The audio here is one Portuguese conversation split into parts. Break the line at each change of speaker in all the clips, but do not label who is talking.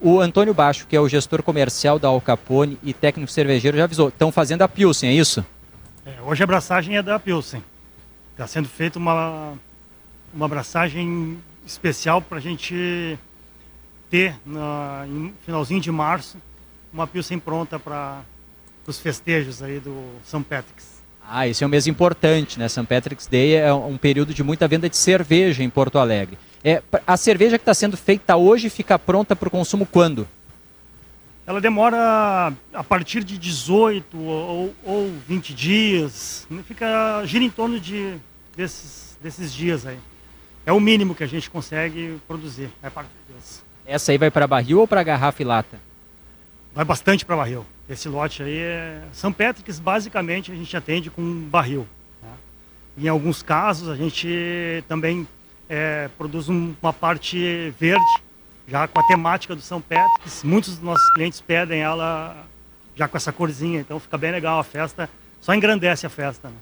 O Antônio Baixo, que é o gestor comercial da Al Capone e técnico cervejeiro, já avisou. Estão fazendo a Pilsen, é isso?
É, hoje a abraçagem é da Pilsen. Está sendo feita uma, uma abraçagem especial para a gente ter, no finalzinho de março, uma Pilsen pronta para os festejos aí do São Patrick's.
Ah, esse é um mês importante, né? St. Patrick's Day é um período de muita venda de cerveja em Porto Alegre. É, a cerveja que está sendo feita hoje fica pronta para o consumo quando?
Ela demora a partir de 18 ou, ou 20 dias, fica gira em torno de, desses, desses dias aí. É o mínimo que a gente consegue produzir, é.
Essa aí vai para barril ou para garrafa e lata?
Vai bastante para barril. Esse lote aí é. São Patrick's, basicamente, a gente atende com barril. Né? Em alguns casos, a gente também é, produz um, uma parte verde, já com a temática do São Patrick's. Muitos dos nossos clientes pedem ela já com essa corzinha, então fica bem legal a festa, só engrandece a festa. Né?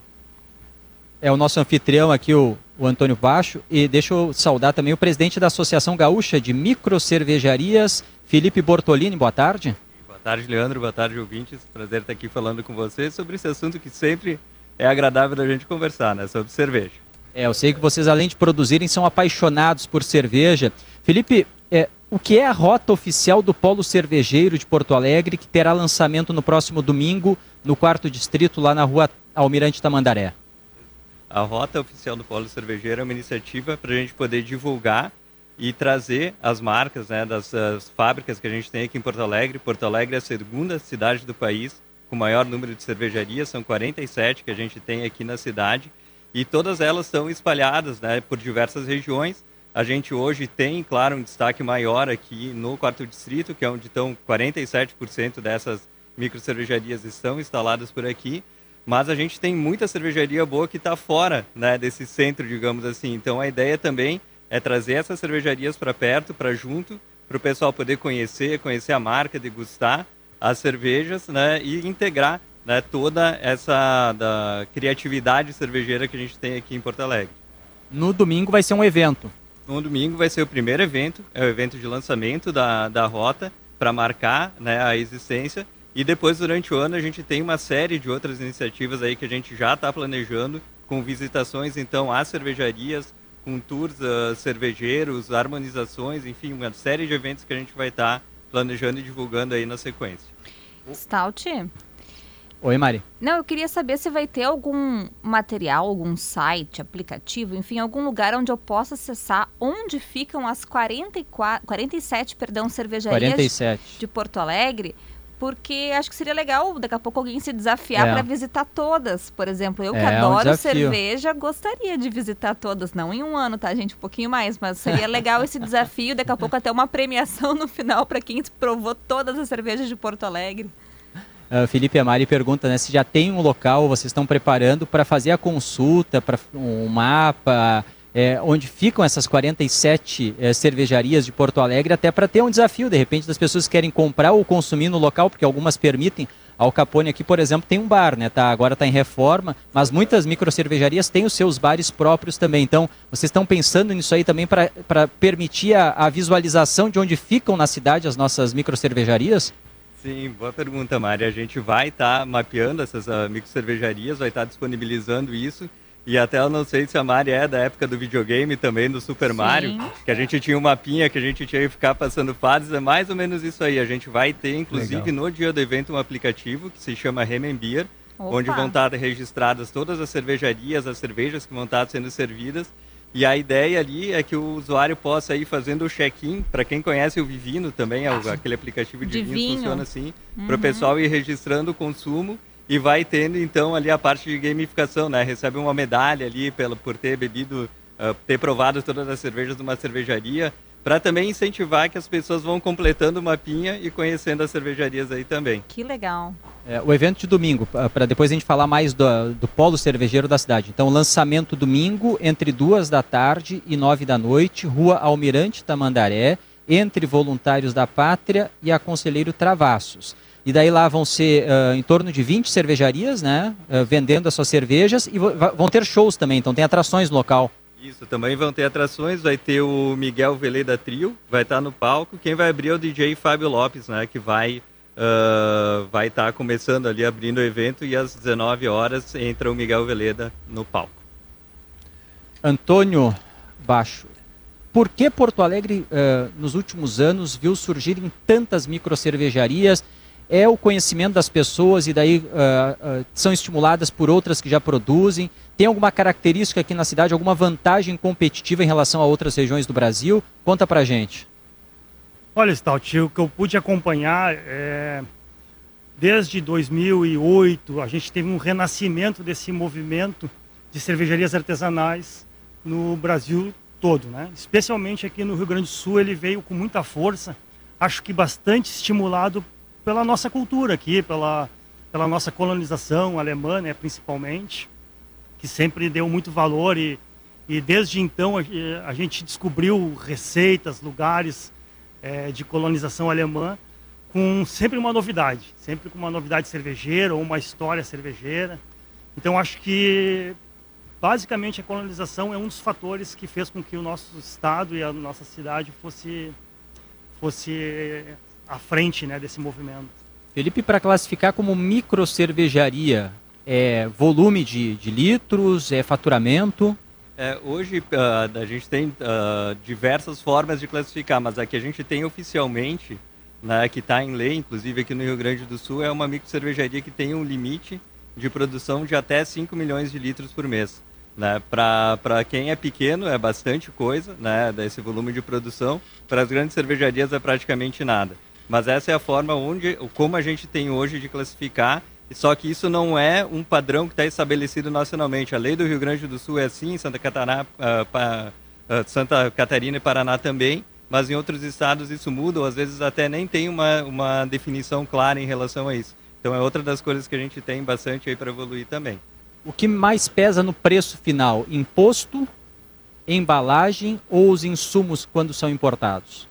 É o nosso anfitrião aqui, o, o Antônio Baixo, e deixa eu saudar também o presidente da Associação Gaúcha de Microcervejarias, Felipe Bortolini. Boa tarde
tarde, Leandro. Boa tarde, ouvintes. Prazer estar aqui falando com vocês sobre esse assunto que sempre é agradável da gente conversar, né? Sobre cerveja.
É, eu sei que vocês, além de produzirem, são apaixonados por cerveja. Felipe, é, o que é a rota oficial do Polo Cervejeiro de Porto Alegre, que terá lançamento no próximo domingo, no quarto distrito, lá na rua Almirante Tamandaré?
A rota oficial do Polo Cervejeiro é uma iniciativa para a gente poder divulgar e trazer as marcas né, das fábricas que a gente tem aqui em Porto Alegre. Porto Alegre é a segunda cidade do país com maior número de cervejarias, são 47 que a gente tem aqui na cidade e todas elas estão espalhadas né, por diversas regiões. A gente hoje tem, claro, um destaque maior aqui no quarto distrito, que é onde estão 47% dessas micro cervejarias estão instaladas por aqui, mas a gente tem muita cervejaria boa que está fora né, desse centro, digamos assim. Então a ideia também é trazer essas cervejarias para perto, para junto, para o pessoal poder conhecer, conhecer a marca, degustar as cervejas, né, e integrar né, toda essa da criatividade cervejeira que a gente tem aqui em Porto Alegre.
No domingo vai ser um evento.
No domingo vai ser o primeiro evento, é o evento de lançamento da, da rota para marcar né, a existência. E depois, durante o ano, a gente tem uma série de outras iniciativas aí que a gente já está planejando, com visitações, então, às cervejarias, com tours uh, cervejeiros, harmonizações, enfim, uma série de eventos que a gente vai estar tá planejando e divulgando aí na sequência.
Stout?
Oi, Mari.
Não, eu queria saber se vai ter algum material, algum site, aplicativo, enfim, algum lugar onde eu possa acessar onde ficam as 44, 47 perdão, cervejarias
47.
de Porto Alegre porque acho que seria legal daqui a pouco alguém se desafiar é. para visitar todas. Por exemplo, eu que é, adoro um cerveja, gostaria de visitar todas. Não em um ano, tá, gente? Um pouquinho mais, mas seria legal esse desafio. Daqui a pouco até uma premiação no final para quem provou todas as cervejas de Porto Alegre.
Uh, Felipe Amari pergunta né, se já tem um local, vocês estão preparando para fazer a consulta, para um mapa, é, onde ficam essas 47 é, cervejarias de Porto Alegre, até para ter um desafio, de repente, das pessoas que querem comprar ou consumir no local, porque algumas permitem. Al Capone aqui, por exemplo, tem um bar, né? Tá, agora está em reforma, mas muitas microcervejarias têm os seus bares próprios também. Então, vocês estão pensando nisso aí também para permitir a, a, visualização de onde ficam na cidade as nossas microcervejarias?
Sim, boa pergunta, Mari. A gente vai estar tá mapeando essas uh, microcervejarias, vai estar tá disponibilizando isso e até eu não sei se a Mari é da época do videogame também, do Super Sim. Mario, que a gente tinha um mapinha que a gente tinha que ficar passando fases, é mais ou menos isso aí. A gente vai ter, inclusive, Legal. no dia do evento, um aplicativo que se chama Remember, onde vão estar registradas todas as cervejarias, as cervejas que vão estar sendo servidas. E a ideia ali é que o usuário possa ir fazendo o check-in, para quem conhece o Vivino também, é aquele aplicativo de, de vinho, vinho funciona assim, uhum. para o pessoal ir registrando o consumo e vai tendo então ali a parte de gamificação, né? Recebe uma medalha ali pela, por ter bebido, uh, ter provado todas as cervejas de uma cervejaria, para também incentivar que as pessoas vão completando o mapinha e conhecendo as cervejarias aí também.
Que legal.
É, o evento de domingo, para depois a gente falar mais do, do polo cervejeiro da cidade. Então, lançamento domingo entre duas da tarde e nove da noite, Rua Almirante Tamandaré, entre Voluntários da Pátria e a Conselheiro Travassos. E daí lá vão ser uh, em torno de 20 cervejarias, né? Uh, vendendo as suas cervejas e vão ter shows também, então tem atrações no local.
Isso, também vão ter atrações, vai ter o Miguel Veleda Trio, vai estar no palco. Quem vai abrir é o DJ Fábio Lopes, né, que vai uh, vai estar começando ali abrindo o evento e às 19 horas entra o Miguel Veleda no palco.
Antônio Baixo, por que Porto Alegre uh, nos últimos anos viu surgirem tantas microcervejarias? É o conhecimento das pessoas e daí uh, são estimuladas por outras que já produzem? Tem alguma característica aqui na cidade, alguma vantagem competitiva em relação a outras regiões do Brasil? Conta pra gente.
Olha, Stout, o que eu pude acompanhar é... Desde 2008, a gente teve um renascimento desse movimento de cervejarias artesanais no Brasil todo, né? Especialmente aqui no Rio Grande do Sul, ele veio com muita força, acho que bastante estimulado pela nossa cultura aqui, pela, pela nossa colonização alemã, né, principalmente que sempre deu muito valor e, e desde então a, a gente descobriu receitas, lugares é, de colonização alemã com sempre uma novidade, sempre com uma novidade cervejeira ou uma história cervejeira. Então acho que basicamente a colonização é um dos fatores que fez com que o nosso estado e a nossa cidade fosse fosse à frente né, desse movimento.
Felipe, para classificar como micro cervejaria, é volume de, de litros, é faturamento?
É, hoje uh, a gente tem uh, diversas formas de classificar, mas a que a gente tem oficialmente, né, que está em lei, inclusive aqui no Rio Grande do Sul, é uma micro cervejaria que tem um limite de produção de até 5 milhões de litros por mês. Né? Para quem é pequeno é bastante coisa, né, desse volume de produção. Para as grandes cervejarias é praticamente nada. Mas essa é a forma onde, como a gente tem hoje de classificar só que isso não é um padrão que está estabelecido nacionalmente. A lei do Rio Grande do Sul é assim, Santa Catarina, uh, uh, Santa Catarina e Paraná também, mas em outros estados isso muda, ou às vezes até nem tem uma, uma definição clara em relação a isso. Então é outra das coisas que a gente tem bastante aí para evoluir também.
O que mais pesa no preço final? Imposto, embalagem ou os insumos quando são importados?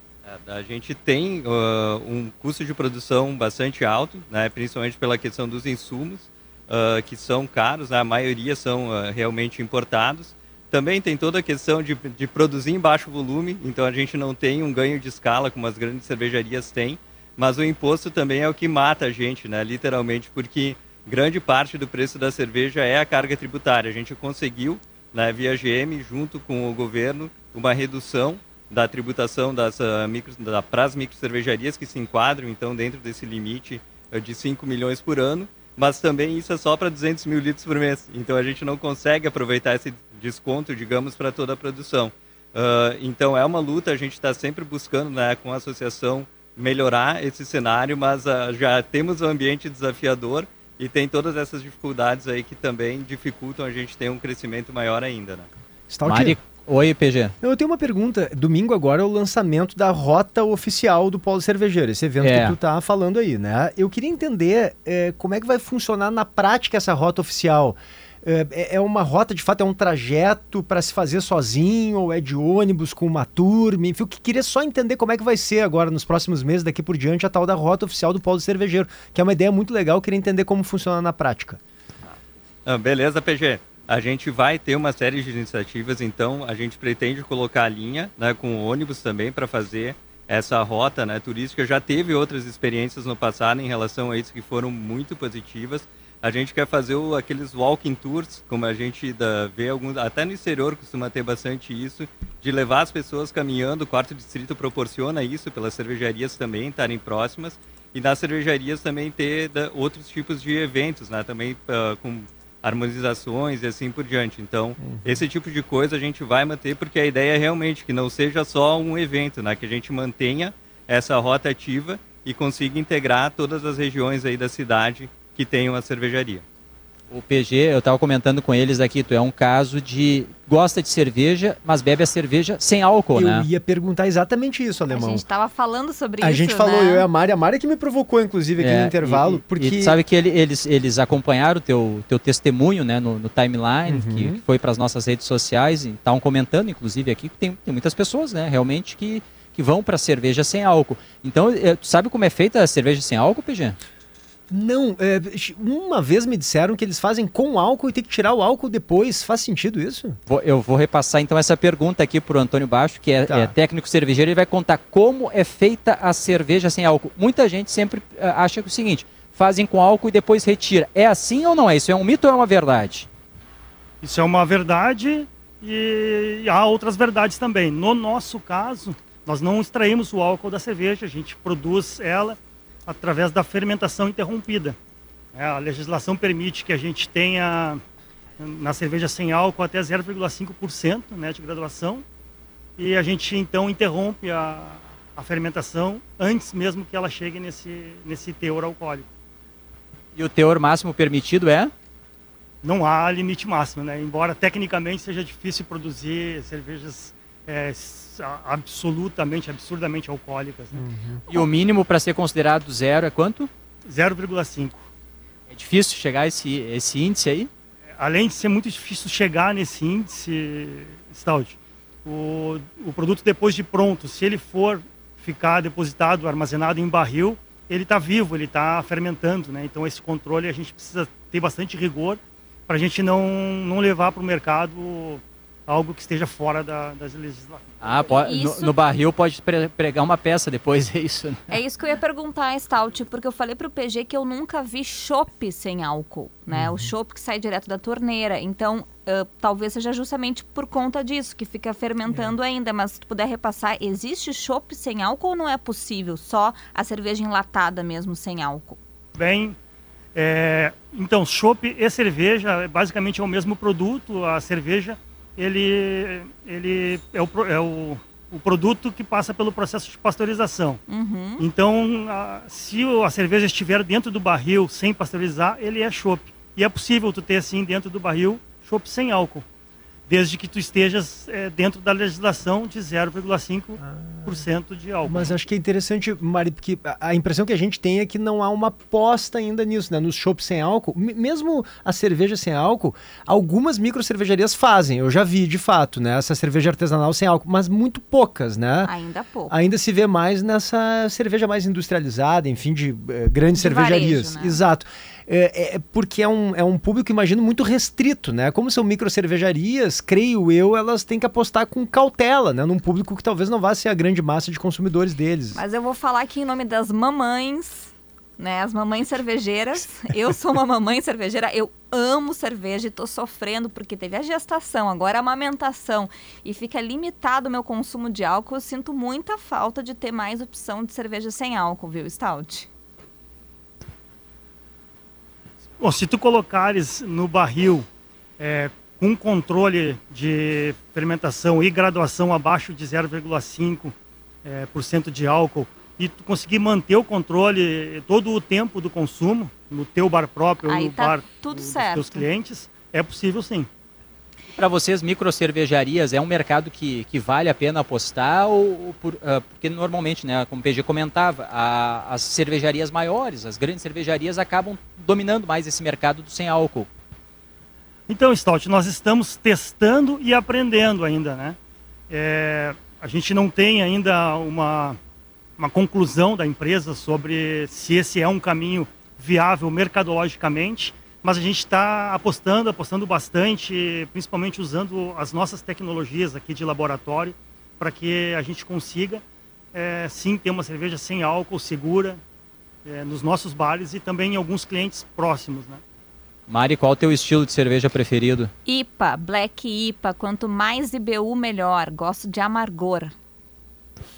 A gente tem uh, um custo de produção bastante alto, né, principalmente pela questão dos insumos, uh, que são caros, né, a maioria são uh, realmente importados. Também tem toda a questão de, de, produzir em baixo volume, então a gente não tem um ganho de escala como as grandes cervejarias têm, mas o imposto também é o que mata a gente, né, literalmente, porque grande parte do preço da cerveja é a carga tributária. A gente conseguiu, né, via GM, junto com o governo, uma redução da tributação das, uh, micro, da, para as microcervejarias que se enquadram, então, dentro desse limite uh, de 5 milhões por ano, mas também isso é só para 200 mil litros por mês. Então, a gente não consegue aproveitar esse desconto, digamos, para toda a produção. Uh, então, é uma luta, a gente está sempre buscando, né, com a associação, melhorar esse cenário, mas já temos um ambiente desafiador e tem todas essas dificuldades aí que também dificultam a gente ter um crescimento maior ainda, né?
Mari, Oi, PG.
Eu tenho uma pergunta. Domingo agora é o lançamento da rota oficial do Polo Cervejeiro, esse evento é. que tu tá falando aí, né? Eu queria entender é, como é que vai funcionar na prática essa rota oficial. É, é, é uma rota, de fato, é um trajeto para se fazer sozinho, ou é de ônibus com uma turma? Enfim, eu queria só entender como é que vai ser agora, nos próximos meses, daqui por diante, a tal da rota oficial do Polo Cervejeiro, que é uma ideia muito legal, eu queria entender como funciona na prática.
Ah, beleza, PG a gente vai ter uma série de iniciativas, então a gente pretende colocar a linha né, com ônibus também para fazer essa rota né, turística. Já teve outras experiências no passado em relação a isso que foram muito positivas. A gente quer fazer o, aqueles walking tours, como a gente da, vê alguns, até no exterior costuma ter bastante isso, de levar as pessoas caminhando. O quarto distrito proporciona isso, pelas cervejarias também estarem próximas. E nas cervejarias também ter da, outros tipos de eventos, né, também uh, com harmonizações e assim por diante. Então, uhum. esse tipo de coisa a gente vai manter porque a ideia é realmente que não seja só um evento, né? que a gente mantenha essa rota ativa e consiga integrar todas as regiões aí da cidade que tenham a cervejaria.
O PG, eu estava comentando com eles aqui, tu é um caso de gosta de cerveja, mas bebe a cerveja sem álcool,
eu
né?
Eu ia perguntar exatamente isso, Alemão.
A gente estava falando sobre
a
isso,
A gente falou, né? eu e a Mari, a Mari que me provocou, inclusive, aqui é, no intervalo,
e,
porque...
E sabe que ele, eles, eles acompanharam o teu, teu testemunho, né, no, no timeline, uhum. que, que, foi para as nossas redes sociais, e estavam comentando, inclusive, aqui, que tem, tem muitas pessoas, né, realmente, que, que vão para cerveja sem álcool. Então, é, tu sabe como é feita a cerveja sem álcool, PG?
Não, é, uma vez me disseram que eles fazem com álcool e tem que tirar o álcool depois. Faz sentido isso?
Vou, eu vou repassar então essa pergunta aqui para o Antônio Baixo, que é, tá. é, técnico cervejeiro. Ele vai contar como é feita a cerveja sem álcool. Muita gente sempre uh, acha que é o seguinte: fazem com álcool e depois retira. É assim ou não é? Isso é um mito ou é uma verdade?
Isso é uma verdade e há outras verdades também. No nosso caso, nós não extraímos o álcool da cerveja, a gente produz ela através da fermentação interrompida. É, a legislação permite que a gente tenha na cerveja sem álcool até 0,5% né, de graduação e a gente então interrompe a, a fermentação antes mesmo que ela chegue nesse, nesse teor alcoólico.
E o teor máximo permitido é?
Não há limite máximo, né? Embora tecnicamente seja difícil produzir cervejas é, absolutamente, absurdamente alcoólicas. Né?
Uhum. E o mínimo para ser considerado zero é quanto?
0,5.
É difícil chegar a esse, esse índice aí?
Além de ser muito difícil chegar nesse índice, Stout, o, o produto depois de pronto, se ele for ficar depositado, armazenado em barril, ele está vivo, ele está fermentando, né? Então esse controle a gente precisa ter bastante rigor para a gente não, não levar para o mercado algo que esteja fora da, das legislações.
Ah, pode, no, no, barril pode pregar uma peça depois, é isso? Né?
É isso que eu ia perguntar, Stout, porque eu falei para o PG que eu nunca vi chopp sem álcool, né? Uhum. O chopp que sai direto da torneira. Então, uh, talvez seja justamente por conta disso, que fica fermentando é. ainda. Mas se tu puder repassar, existe chopp sem álcool ou não é possível? Só a cerveja enlatada mesmo sem álcool?
Bem, é, então, chopp e cerveja basicamente é o mesmo produto. A cerveja ele, ele é, o, é o, o produto que passa pelo processo de pasteurização. Uhum. Então, a, se a cerveja estiver dentro do barril sem pasteurizar, ele é chopp. E é possível tu ter assim dentro do barril chopp sem álcool desde que tu estejas é, dentro da legislação de 0,5% ah, de álcool.
Mas acho que é interessante, Mari, porque a impressão que a gente tem é que não há uma aposta ainda nisso, né? Nos shops sem álcool, mesmo a cerveja sem álcool, algumas micro cervejarias fazem, eu já vi de fato, né? Essa cerveja artesanal sem álcool, mas muito poucas, né?
Ainda pouco.
Ainda se vê mais nessa cerveja mais industrializada, enfim, de uh, grandes de cervejarias. Varejo, né? Exato é, é, porque é um, é um público, imagino, muito restrito, né? Como são micro cervejarias, creio eu, elas têm que apostar com cautela, né? Num público que talvez não vá ser a grande massa de consumidores deles.
Mas eu vou falar aqui em nome das mamães, né? As mamães cervejeiras. Eu sou uma mamãe cervejeira, eu amo cerveja e tô sofrendo porque teve a gestação, agora a amamentação e fica limitado o meu consumo de álcool. Eu sinto muita falta de ter mais opção de cerveja sem álcool, viu, Stout?
Bom, se tu colocares no barril é, com controle de fermentação e graduação abaixo de 0,5% é, por cento de álcool e tu conseguir manter o controle todo o tempo do consumo no teu bar próprio ou no tá bar
tudo
dos
certo.
teus clientes, é possível sim.
Para vocês, micro cervejarias é um mercado que, que vale a pena apostar? Ou por, uh, porque normalmente, né, como o PG comentava, a, as cervejarias maiores, as grandes cervejarias acabam dominando mais esse mercado do sem álcool.
Então, Stout, nós estamos testando e aprendendo ainda, né? É, a gente não tem ainda uma, uma conclusão da empresa sobre se esse é um caminho viável mercadologicamente, mas a gente está apostando, apostando bastante, principalmente usando as nossas tecnologias aqui de laboratório, para que a gente consiga, é, sim, ter uma cerveja sem álcool, segura, é, nos nossos bares e também em alguns clientes próximos, né?
Mari, qual é o teu estilo de cerveja preferido?
IPA, Black IPA. Quanto mais IBU, melhor. Gosto de amargor.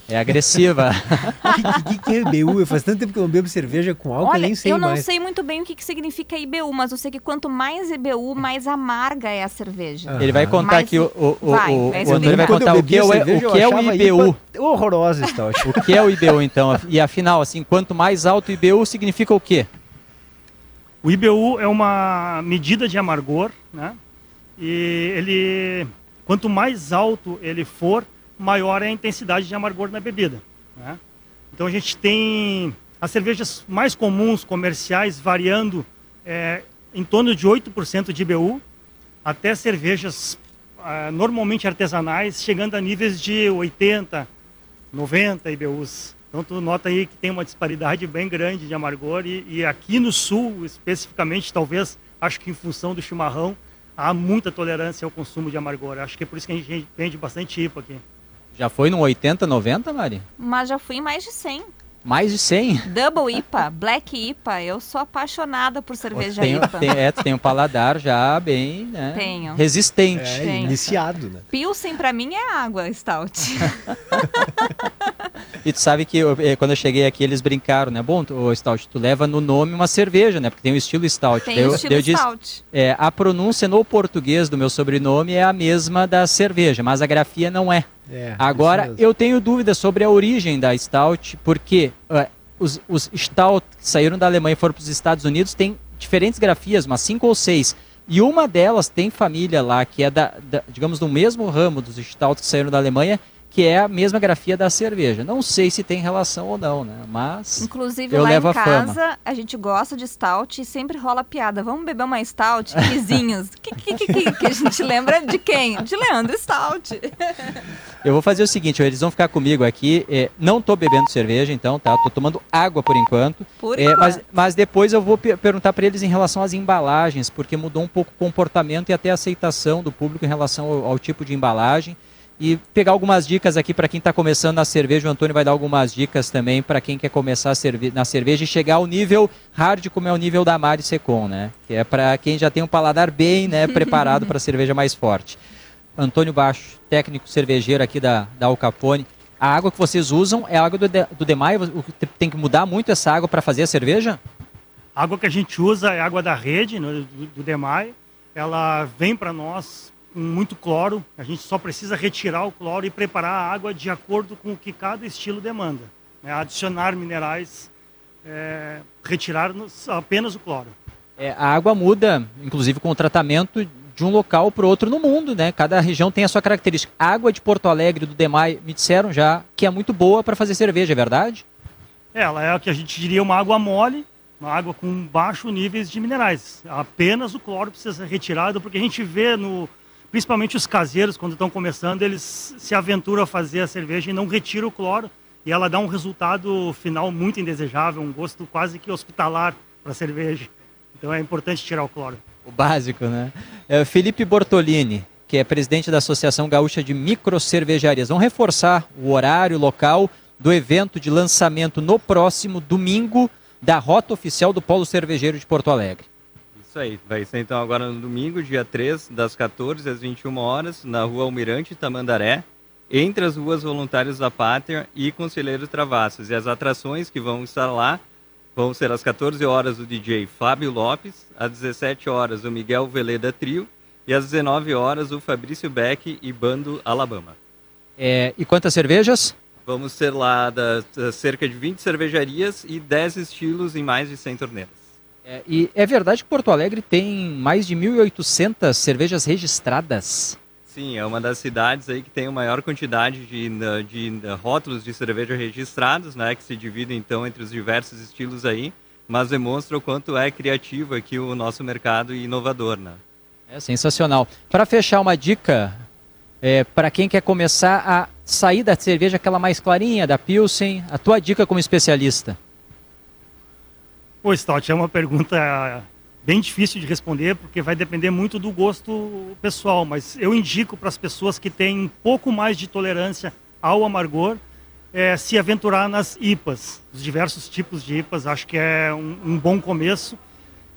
É agressiva.
O que, que, que, é IBU? Faz tanto tempo que eu não bebo cerveja com álcool, Olha, eu nem sei
eu não
mais.
sei muito bem o que, que significa IBU, mas eu sei que quanto mais IBU, mais amarga é a cerveja.
Ele vai contar aqui, o, o, vai, o, o André vai contar o que, é, cerveja, o que é o IBU.
Horrorosa, Stout.
o que é o IBU, então? E afinal, assim, quanto mais alto o IBU, significa o quê?
O IBU é uma medida de amargor, né? E ele, quanto mais alto ele for, maior é a intensidade de amargor na bebida. Né? Então a gente tem as cervejas mais comuns comerciais variando é, em torno de 8% de IBU, até cervejas é, normalmente artesanais chegando a níveis de 80, 90 IBUs. Então tu nota aí que tem uma disparidade bem grande de amargor e, e aqui no sul, especificamente, talvez, acho que em função do chimarrão, há muita tolerância ao consumo de amargor. Acho que é por isso que a gente vende bastante IPA aqui.
Já foi no 80, 90, Mari?
Mas já fui em mais de 100.
Mais de 100?
Double IPA, Black IPA. Eu sou apaixonada por cerveja tenho, IPA.
Tem, é, tu tem um paladar já bem né,
tenho.
resistente.
É, tenho. iniciado, né?
Pilsen pra mim é água, Stout.
e tu sabe que eu, eh, quando eu cheguei aqui eles brincaram, né? Bom, o Stout, tu leva no nome uma cerveja, né? Porque tem o estilo Stout.
Tem o estilo Stout.
Disse, é, a pronúncia no português do meu sobrenome é a mesma da cerveja, mas a grafia não é. É, Agora, eu tenho dúvidas sobre a origem da Stout, porque uh, os, os Stout que saíram da Alemanha e foram para os Estados Unidos têm diferentes grafias, umas cinco ou seis. E uma delas tem família lá, que é, da, da digamos, do mesmo ramo dos Stout que saíram da Alemanha, que é a mesma grafia da cerveja. Não sei se tem relação ou não, né? Mas
Inclusive
eu
lá
levo
em
a
casa
fama.
a gente gosta de stout e sempre rola piada. Vamos beber uma stout, vizinhos. que, que, que, que, que a gente lembra de quem? De Leandro Stout.
eu vou fazer o seguinte, eles vão ficar comigo aqui. É, não estou bebendo cerveja, então, tá? Tô tomando água por enquanto.
Por
é,
enquanto.
Mas, mas depois eu vou perguntar para eles em relação às embalagens, porque mudou um pouco o comportamento e até a aceitação do público em relação ao, ao tipo de embalagem e pegar algumas dicas aqui para quem está começando na cerveja. O Antônio vai dar algumas dicas também para quem quer começar na cerveja e chegar ao nível hard, como é o nível da Mari Secon, né? Que é para quem já tem um paladar bem né, preparado para cerveja mais forte. Antônio Baixo, técnico cervejeiro aqui da, da Al Capone. A água que vocês usam é a água do, do Demai? Tem que mudar muito essa água para fazer a cerveja?
A água que a gente usa é água da rede, do, do Demai. Ela vem para nós com muito cloro. A gente só precisa retirar o cloro e preparar a água de acordo com o que cada estilo demanda. É, adicionar minerais, é, retirar apenas o cloro.
É, a água muda, inclusive com o tratamento de um local para o outro no mundo, né? Cada região tem a sua característica. A água de Porto Alegre do Demai me disseram já que é muito boa para fazer cerveja, é verdade?
É, ela é o que a gente diria uma água mole, uma água com baixo níveis de minerais. Apenas o cloro precisa ser retirado, porque a gente vê no, principalmente os caseiros, quando estão começando, eles se aventuram a fazer a cerveja e não retiram o cloro. E ela dá um resultado final muito indesejável, um gosto quase que hospitalar para a cerveja. Então é importante tirar o cloro.
O básico, né? É, Felipe Bortolini, que é presidente da Associação Gaúcha de Microcervejarias. Vamos reforçar o horário, local do evento de lançamento no próximo domingo da rota oficial do Polo Cervejeiro de Porto Alegre.
Isso aí, vai ser então agora no domingo, dia 3, das 14 às 21 horas, na rua Almirante Tamandaré, entre as ruas Voluntários da Pátria e Conselheiro Travassos. E as atrações que vão estar lá vão ser às 14 horas o DJ Fábio Lopes, às 17 horas o Miguel Veleda Trio e às 19 horas o Fabrício Beck e Bando Alabama.
É, e quantas cervejas?
Vamos ter lá da, da cerca de 20 cervejarias e 10 estilos em mais de 100 torneiras.
É, e é verdade que Porto Alegre tem mais de 1.800 cervejas registradas?
Sim, é uma das cidades aí que tem a maior quantidade de, de, de rótulos de cerveja registrados, né, que se dividem então entre os diversos estilos aí, mas demonstra o quanto é criativo aqui o nosso mercado e inovador, né?
É sensacional. Para fechar uma dica, é, para quem quer começar a sair da cerveja aquela mais clarinha, da Pilsen, a tua dica como especialista?
Pô, Stott, é uma pergunta bem difícil de responder, porque vai depender muito do gosto pessoal, mas eu indico para as pessoas que têm um pouco mais de tolerância ao amargor, é, se aventurar nas IPAs, os diversos tipos de IPAs, acho que é um, um bom começo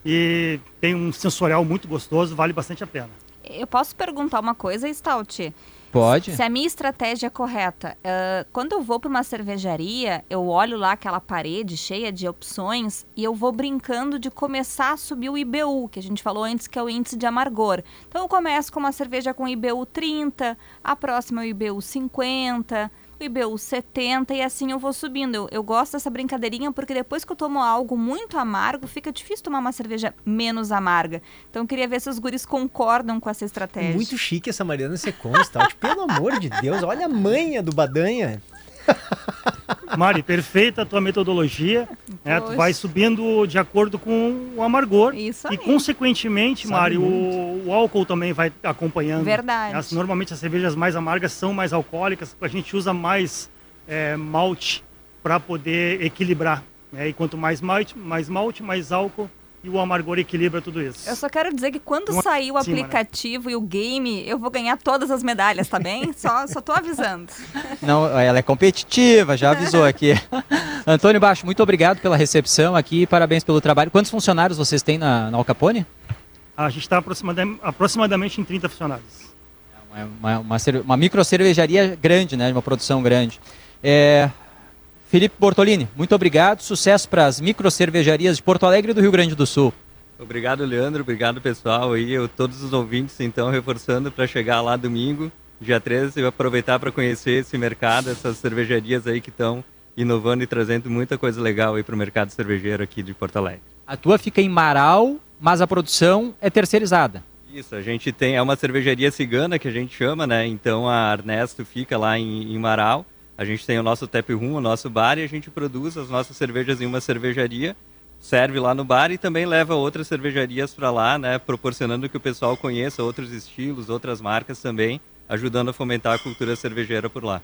e tem um sensorial muito gostoso, vale bastante a pena.
Eu posso perguntar uma coisa, Stout?
Pode.
Se a minha estratégia é correta, uh, quando eu vou para uma cervejaria, eu olho lá aquela parede cheia de opções e eu vou brincando de começar a subir o IBU, que a gente falou antes que é o índice de amargor. Então eu começo com uma cerveja com IBU 30, a próxima é o IBU 50, o IBU 70 e assim eu vou subindo. Eu, eu, gosto dessa brincadeirinha porque depois que eu tomo algo muito amargo, fica difícil tomar uma cerveja menos amarga. Então eu queria ver se os guris concordam com essa estratégia.
Muito chique essa Mariana Secons, tá? Pelo amor de Deus, olha a manha do Badanha.
Mari, perfeita a tua metodologia. Né? Tu vai subindo de acordo com o amargor.
Isso aí.
E, consequentemente, Sabe Mari, o, o, álcool também vai acompanhando.
Verdade.
As, normalmente as cervejas mais amargas são mais alcoólicas, a gente usa mais é, malte para poder equilibrar. Né? E quanto mais malte, mais malte, mais álcool e o amargor equilibra tudo isso.
Eu só quero dizer que quando sair o né? aplicativo né? e o game, eu vou ganhar todas as medalhas, tá bem? só, só tô avisando.
Não, ela é competitiva, já avisou aqui. Antônio Baixo, muito obrigado pela recepção aqui, parabéns pelo trabalho. Quantos funcionários vocês têm na, na Al Capone?
A gente está aproximadamente, aproximadamente em 30 funcionários.
É uma, uma, uma, uma micro cervejaria grande, né? Uma produção grande. É, Felipe Bortolini, muito obrigado. Sucesso para as micro cervejarias de Porto Alegre e do Rio Grande do Sul.
Obrigado, Leandro. Obrigado, pessoal. E eu, todos os ouvintes, então, reforçando para chegar lá domingo, dia 13, e aproveitar para conhecer esse mercado, essas cervejarias aí que estão inovando e trazendo muita coisa legal aí para o mercado cervejeiro aqui de Porto Alegre.
A tua fica em Marau, mas a produção é terceirizada.
Isso, a gente tem, é uma cervejaria cigana que a gente chama, né? Então a Ernesto fica lá em, em Marau a gente tem o nosso tap room, o nosso bar, e a gente produz as nossas cervejas em uma cervejaria, serve lá no bar e também leva outras cervejarias para lá, né, proporcionando que o pessoal conheça outros estilos, outras marcas também, ajudando a fomentar a cultura cervejeira por lá.